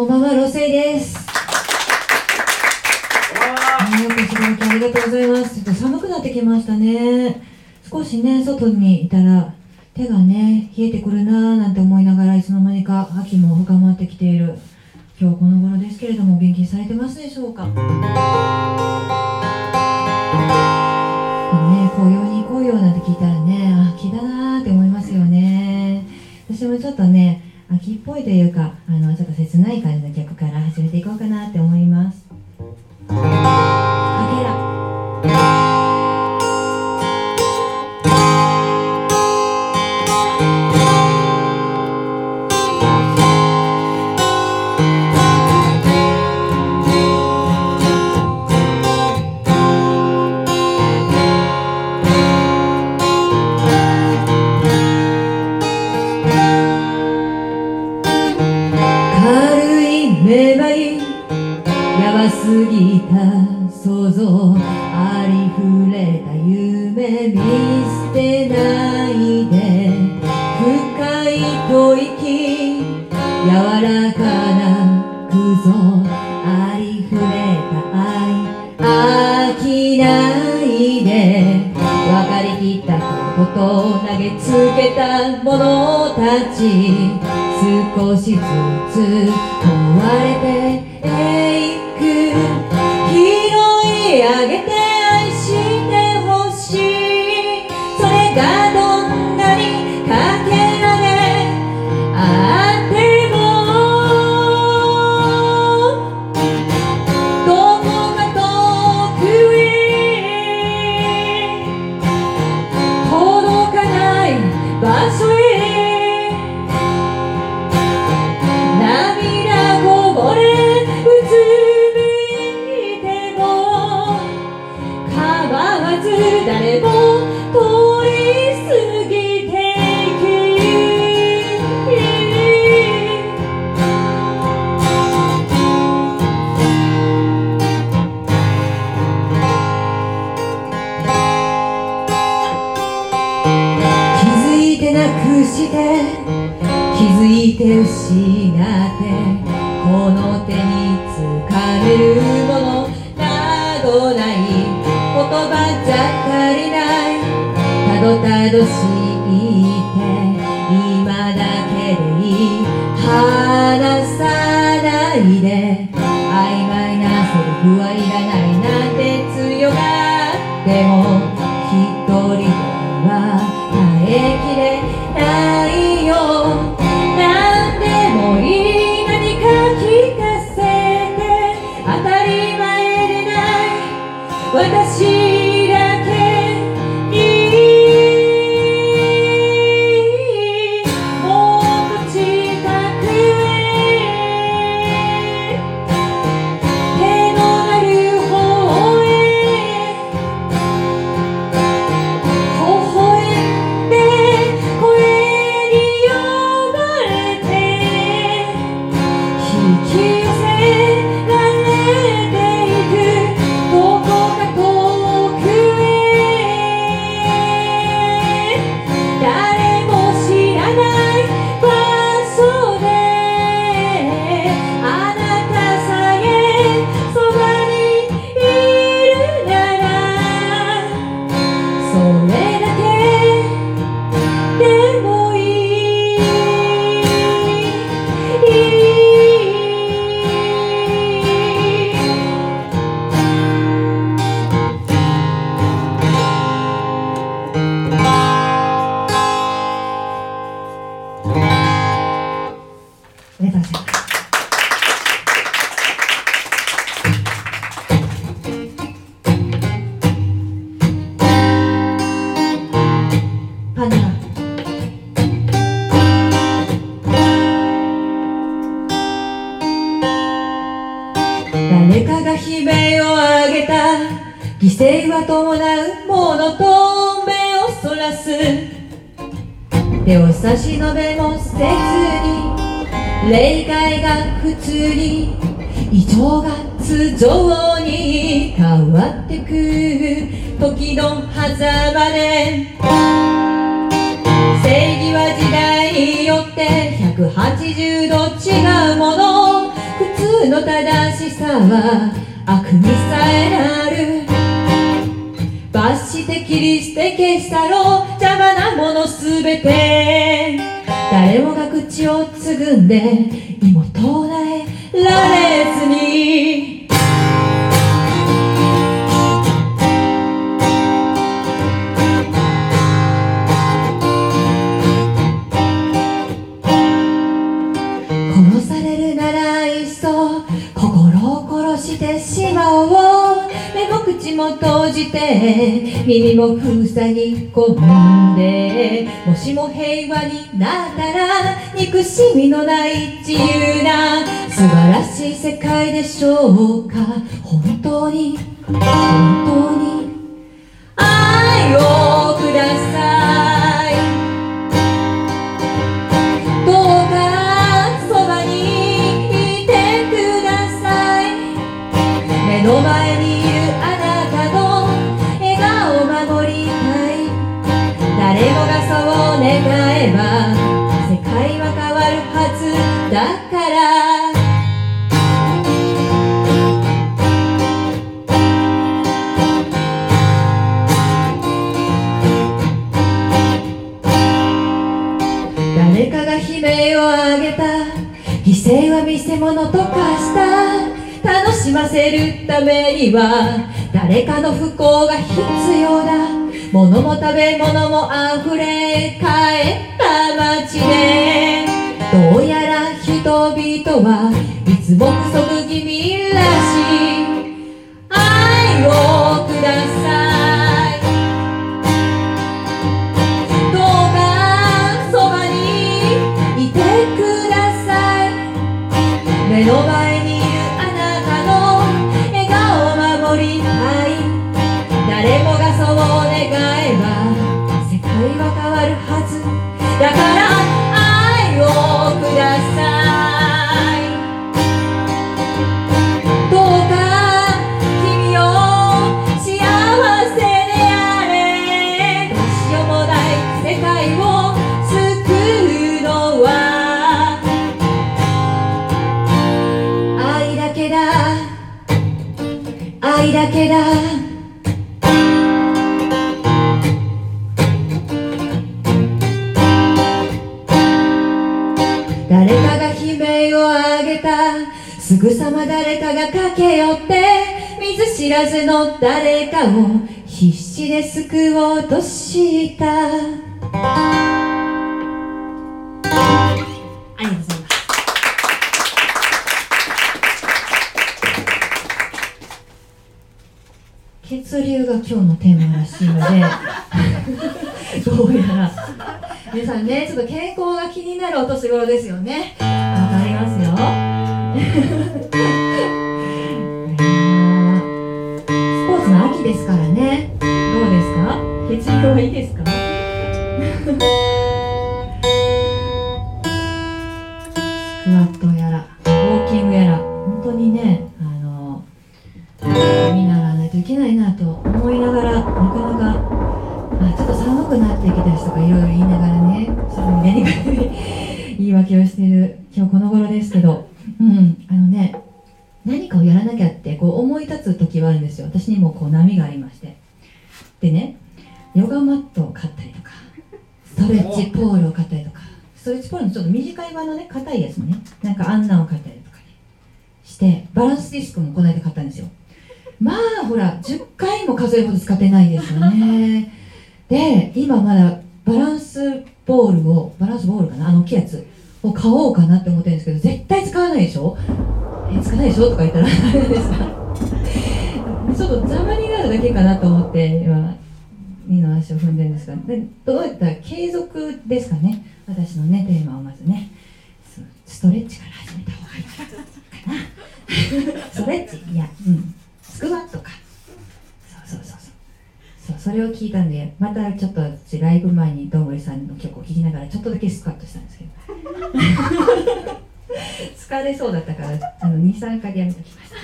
こんばんは、ロセイです。よくしていただきありがとうございます。ちょっと寒くなってきましたね。少しね、外にいたら手がね、冷えてくるなーなんて思いながらいつの間にか秋も深まってきている今日この頃ですけれども、お元気にされてますでしょうか？ね、紅葉に紅葉なんて聞いたらね、あ秋だなーって思いますよね。私もちょっとね、秋っぽいというか、あの、ちょっと切ない感じの曲から始めていこうかなって思います。たどたどし犠牲は伴うものと目をそらす。手を差し伸べもせずに霊界が普通に異常が通常に変わってく時の狭間で。正義は時代によって180度違うもの。僕の正しさは悪にさえなる罰して切り捨て消したろう邪魔なものすべて。誰もが口をつぐんで妹を唱えられずに。して耳も塞ぎ込んでもしも平和になったら憎しみのない自由な素晴らしい世界でしょうか。本当に本当に。愛をえば世界は変わるはずだから。誰かが悲鳴を上げた。犠牲は見せ物と化した。楽しませるためには誰かの不幸が必要だ。物も食べ物も溢れ返った街でどうやら人々はいつも不足気味らしい愛をくださいどうかそばにいてください目の前すぐさま誰かが駆け寄って見ず知らずの誰かを必死で救おうとした。ありがとうございます。血流が今日のテーマらしいのでどうやら皆さんねちょっと健康が気になるお年頃ですよね。スポーツの秋ですからね。どうですか？血流はいいですか？スクワットやらウォーキングやら本当にねあの見習わないといけないなと思いながらなかなかあちょっと寒くなってきたしとかいろいろ言いながらね外に出にくい言い訳をしている今日この頃ですけどうん。あのね何かをやらなきゃってこう思い立つ時はあるんですよ。私にもこう波がありまして。でねヨガマットを買ったりとかストレッチポールを買ったりとかストレッチポールのちょっと短い版のね硬いやつもねなんかあんなを買ったりとかねしてバランスディスクもこの間買ったんですよ。まあほら10回も数えるほど使ってないですよね。で今まだバランスボールをバランスボールかなあの大きいやつ。を買おうかなって思ってるんですけど絶対使わないでしょ？え使わないでしょ？とか言ったらあれですか。ちょっと邪魔になるだけかなと思って今二の足を踏んでるんですが。でどういった継続ですかね？私のねテーマをまずね。ストレッチから始めた方がいいかな。ストレッチ？いやうん。スクワットか。そうそうそうそう。そうそれを聞いたんでまたちょっと私ライブ前にどんぐりさんの曲を聴きながらちょっとだけスクワットしたんですけど。疲れそうだったからあの23回でやめときました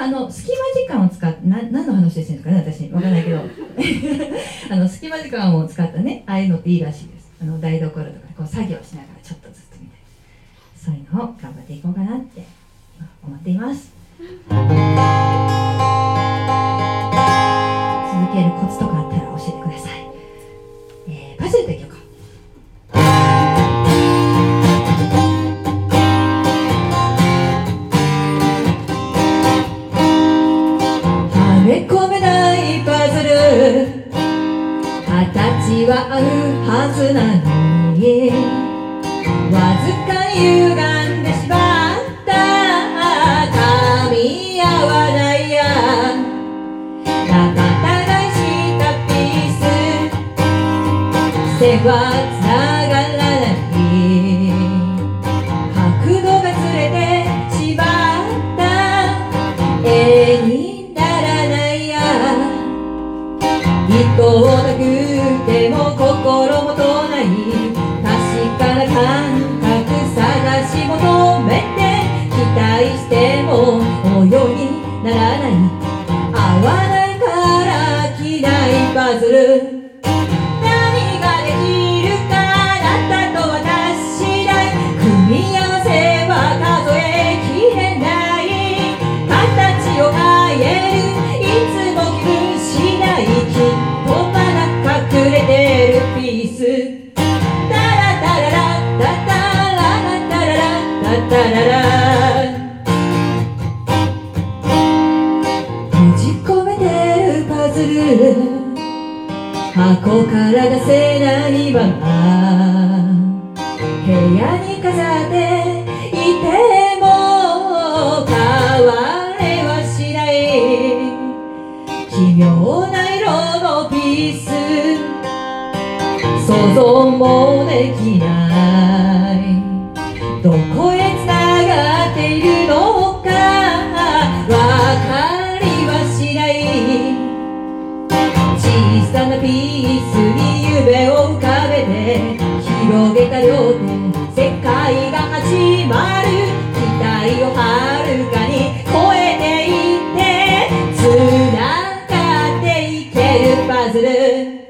あの隙間時間を使ってな何の話してるんですかね私。分かんないけど。あの隙間時間を使ったねああいうのっていいらしいです。あの台所とかこう作業しながらちょっとずつみたいな。そういうのを頑張っていこうかなって思っています。続けるコツとかあったら味わうはずなのに。わずか歪んでしまった。噛み合わないや仲たいしたピース。世話た両手世界が始まる。期待をはるかに超えていって繋がっていけるパズル。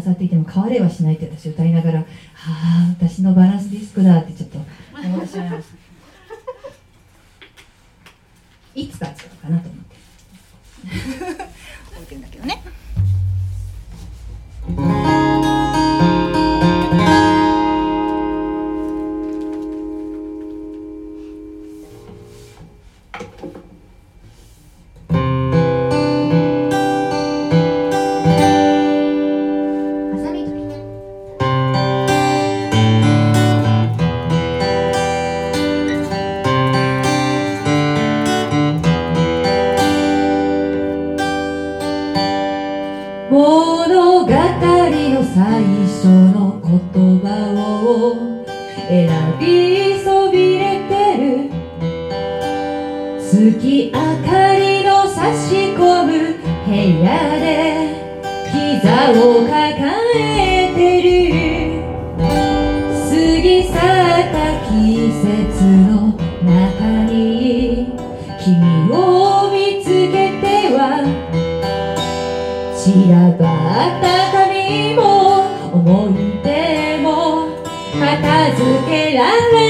飾っていても変われはしないって私歌いながらああ私のバラ物語の最初の言葉を選びそびれてる。月明かりの差し込む部屋で膝を変え温かみも思い出も片付けられ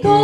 手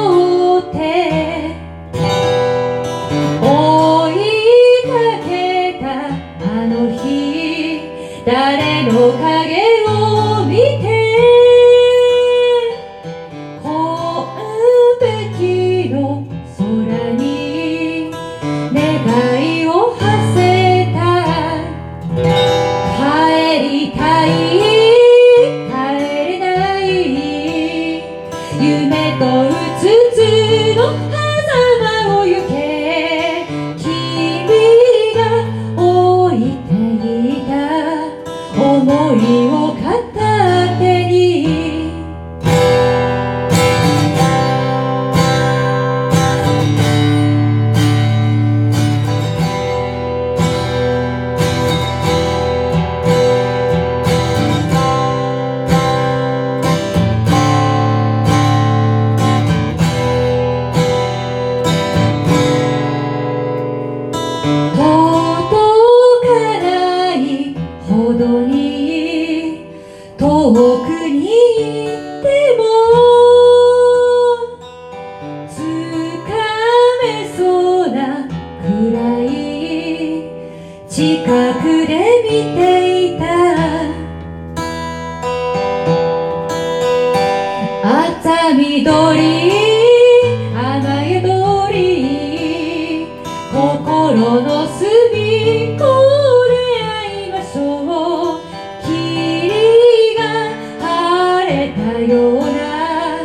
ような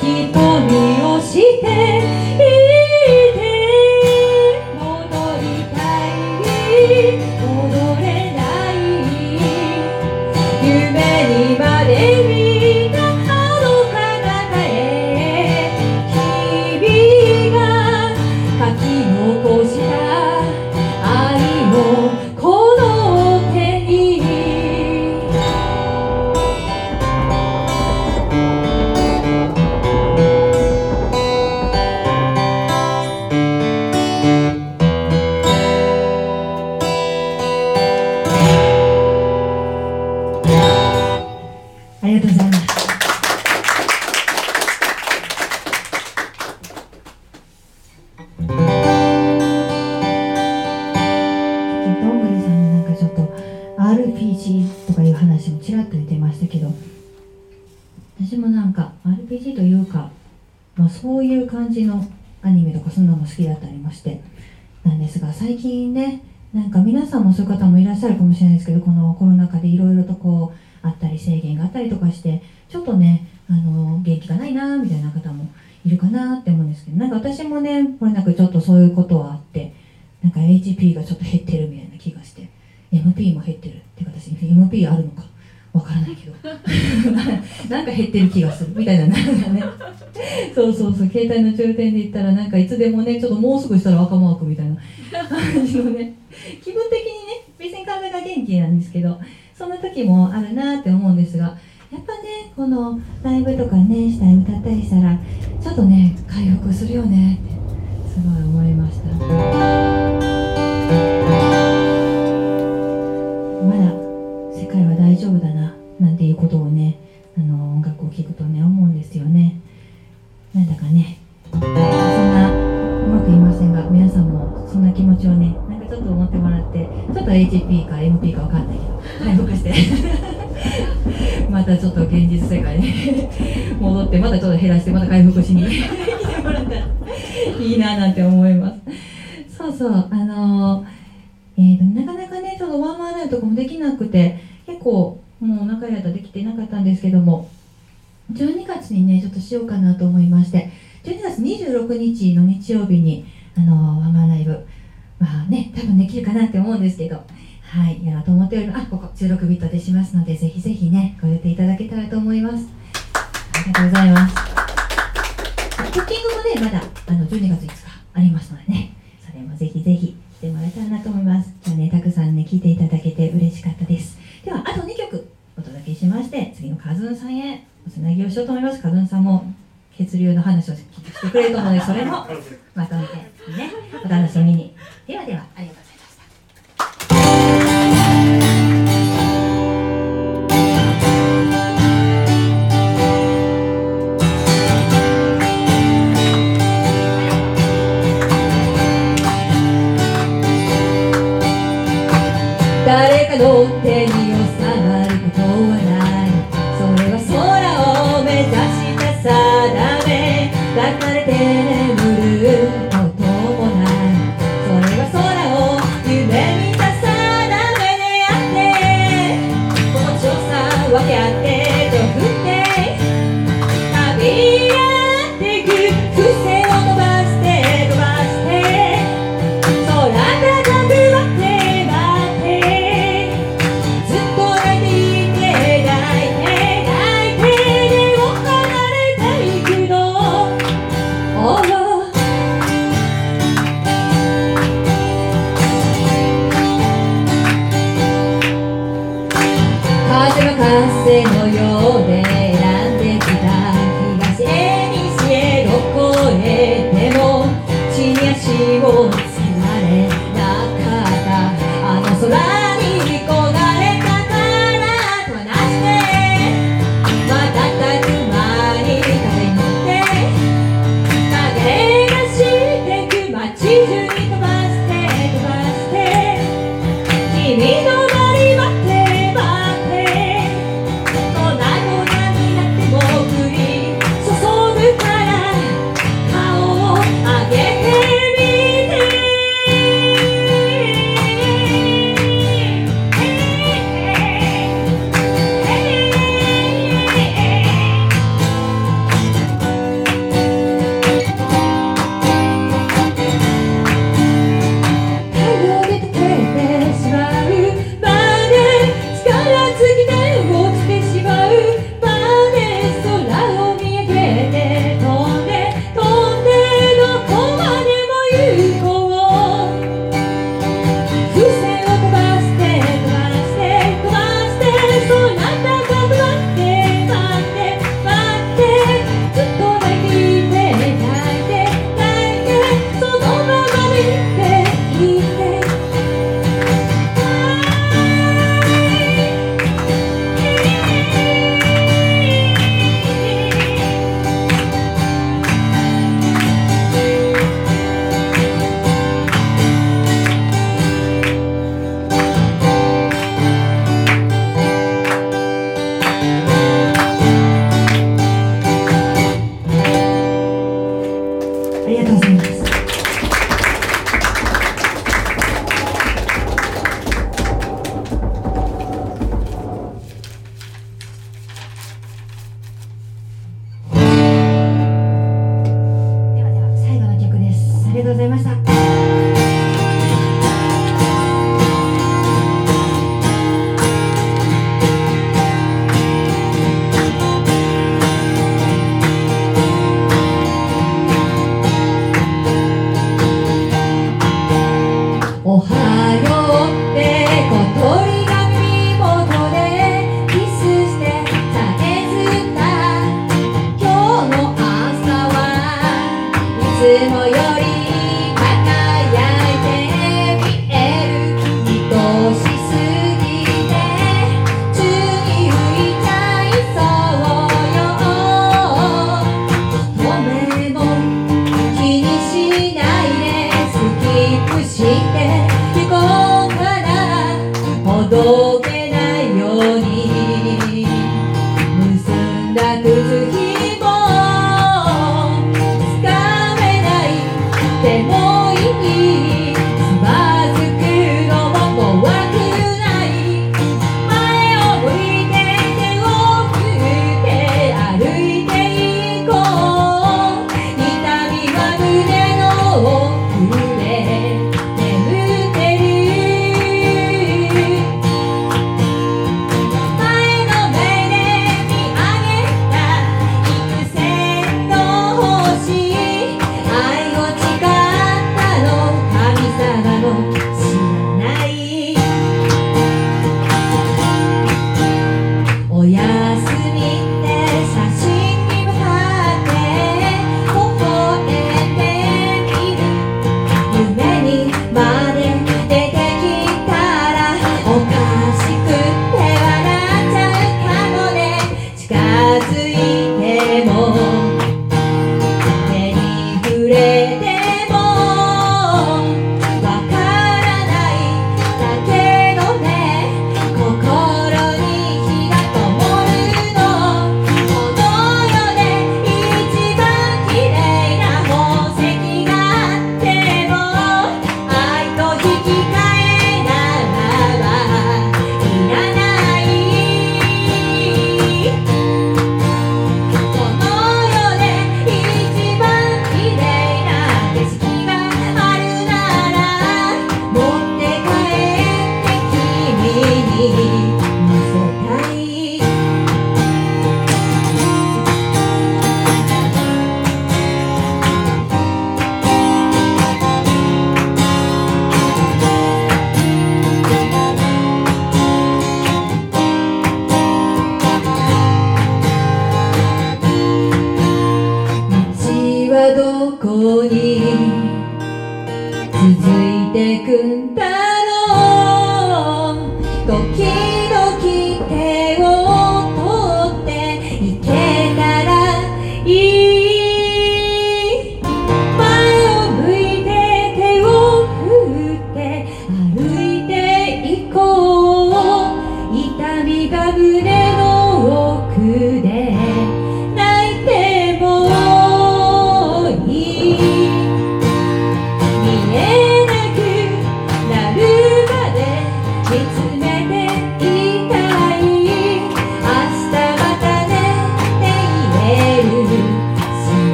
瞳をしてそういう感じのアニメとかそんなのも好きだったりもしてなんですが最近ねなんか皆さんもそういう方もいらっしゃるかもしれないですけどこのコロナ禍でいろいろとこうあったり制限があったりとかしてちょっとねあの元気がないなみたいな方もいるかなって思うんですけどなんか私もねこれなくちょっとそういうことはあってなんか HP がちょっと減ってるみたいな気がして MP も減ってるってか私 MP あるのか。わからないけど。なんか減ってる気がするみたいななんかね。そうそうそう。携帯の充電で言ったらなんかいつでもねちょっともうすぐしたら赤マークみたいな。感じのね。気分的にね別に体が元気なんですけどそんな時もあるなって思うんですがやっぱねこのライブとかねしたり歌ったりしたらちょっとね回復するよねってすごい思いました。かねそんなうまく言いませんが皆さんもそんな気持ちをねなんかちょっと思ってもらってちょっと HP か MP かわかんないけど回復して。またちょっと現実世界に 戻ってまたちょっと減らしてまた回復しに 来てもらったらいいななんて思います。そうそうあのえーとなかなかねちょっとワンマンライブとかもできなくて結構もう中やったできてなかったんですけども12月にねちょしようかなと思いまして12月26日の日曜日にあのワンマンライブ。まあね多分できるかなって思うんですけど。はいやろうと思っております。あここ16ビットでしますのでぜひぜひねご予定いただけたらと思います。ありがとうございます。ブッキングもねまだあの12月5日ありますのでね。それもぜひぜひ来てもらえたらなと思います。今日ねたくさんね聞いていただけて嬉しかったです。ではあと2曲お届けしまして次のカズンさんへ。つなぎをしようと思います。かずんさんも血流の話を聞してくれると思うのでそれもまとめてね。お楽しみに。ではではありがとうございます people